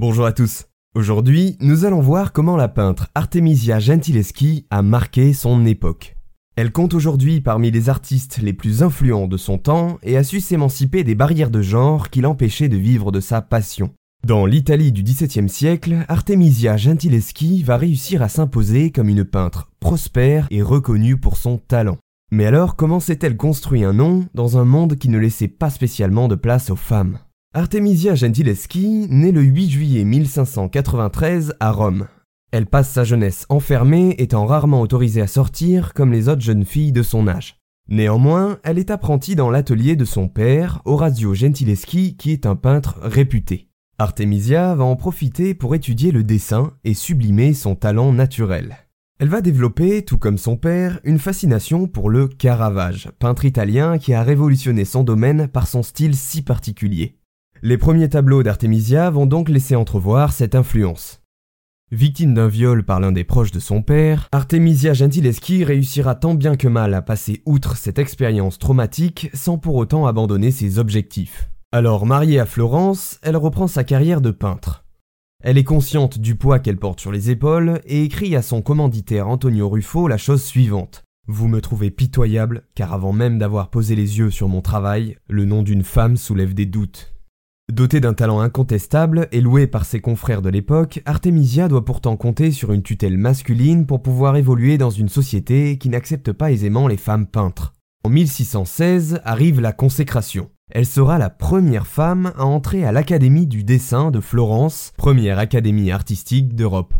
Bonjour à tous. Aujourd'hui, nous allons voir comment la peintre Artemisia Gentileschi a marqué son époque. Elle compte aujourd'hui parmi les artistes les plus influents de son temps et a su s'émanciper des barrières de genre qui l'empêchaient de vivre de sa passion. Dans l'Italie du XVIIe siècle, Artemisia Gentileschi va réussir à s'imposer comme une peintre prospère et reconnue pour son talent. Mais alors, comment s'est-elle construit un nom dans un monde qui ne laissait pas spécialement de place aux femmes? Artemisia Gentileschi naît le 8 juillet 1593 à Rome. Elle passe sa jeunesse enfermée, étant rarement autorisée à sortir comme les autres jeunes filles de son âge. Néanmoins, elle est apprentie dans l'atelier de son père, Orazio Gentileschi, qui est un peintre réputé. Artemisia va en profiter pour étudier le dessin et sublimer son talent naturel. Elle va développer, tout comme son père, une fascination pour le Caravage, peintre italien qui a révolutionné son domaine par son style si particulier. Les premiers tableaux d'Artemisia vont donc laisser entrevoir cette influence. Victime d'un viol par l'un des proches de son père, Artemisia Gentileschi réussira tant bien que mal à passer outre cette expérience traumatique sans pour autant abandonner ses objectifs. Alors mariée à Florence, elle reprend sa carrière de peintre. Elle est consciente du poids qu'elle porte sur les épaules et écrit à son commanditaire Antonio Ruffo la chose suivante. Vous me trouvez pitoyable, car avant même d'avoir posé les yeux sur mon travail, le nom d'une femme soulève des doutes. Dotée d'un talent incontestable et louée par ses confrères de l'époque, Artemisia doit pourtant compter sur une tutelle masculine pour pouvoir évoluer dans une société qui n'accepte pas aisément les femmes peintres. En 1616 arrive la consécration. Elle sera la première femme à entrer à l'Académie du dessin de Florence, première académie artistique d'Europe.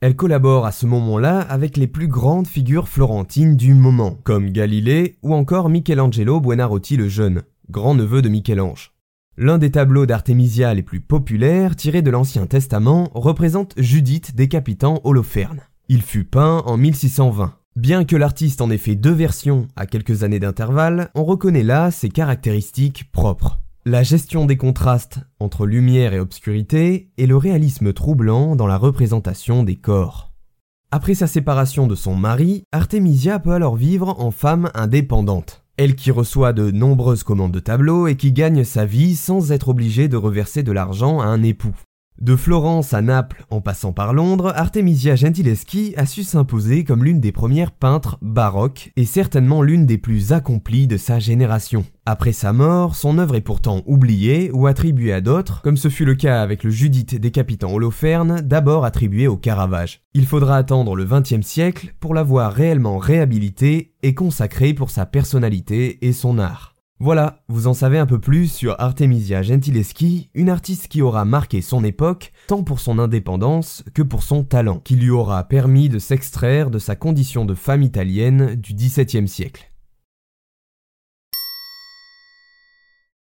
Elle collabore à ce moment-là avec les plus grandes figures florentines du moment, comme Galilée ou encore Michelangelo Buonarroti le Jeune, grand-neveu de Michel-Ange. L'un des tableaux d'Artemisia les plus populaires, tirés de l'Ancien Testament, représente Judith décapitant Holoferne. Il fut peint en 1620. Bien que l'artiste en ait fait deux versions à quelques années d'intervalle, on reconnaît là ses caractéristiques propres. La gestion des contrastes entre lumière et obscurité et le réalisme troublant dans la représentation des corps. Après sa séparation de son mari, Artemisia peut alors vivre en femme indépendante. Elle qui reçoit de nombreuses commandes de tableaux et qui gagne sa vie sans être obligée de reverser de l'argent à un époux. De Florence à Naples en passant par Londres, Artemisia Gentileschi a su s'imposer comme l'une des premières peintres baroques et certainement l'une des plus accomplies de sa génération. Après sa mort, son œuvre est pourtant oubliée ou attribuée à d'autres, comme ce fut le cas avec le Judith décapitant Holoferne, d'abord attribué au Caravage. Il faudra attendre le XXe siècle pour la voir réellement réhabilitée et consacrée pour sa personnalité et son art. Voilà, vous en savez un peu plus sur Artemisia Gentileschi, une artiste qui aura marqué son époque, tant pour son indépendance que pour son talent, qui lui aura permis de s'extraire de sa condition de femme italienne du XVIIe siècle.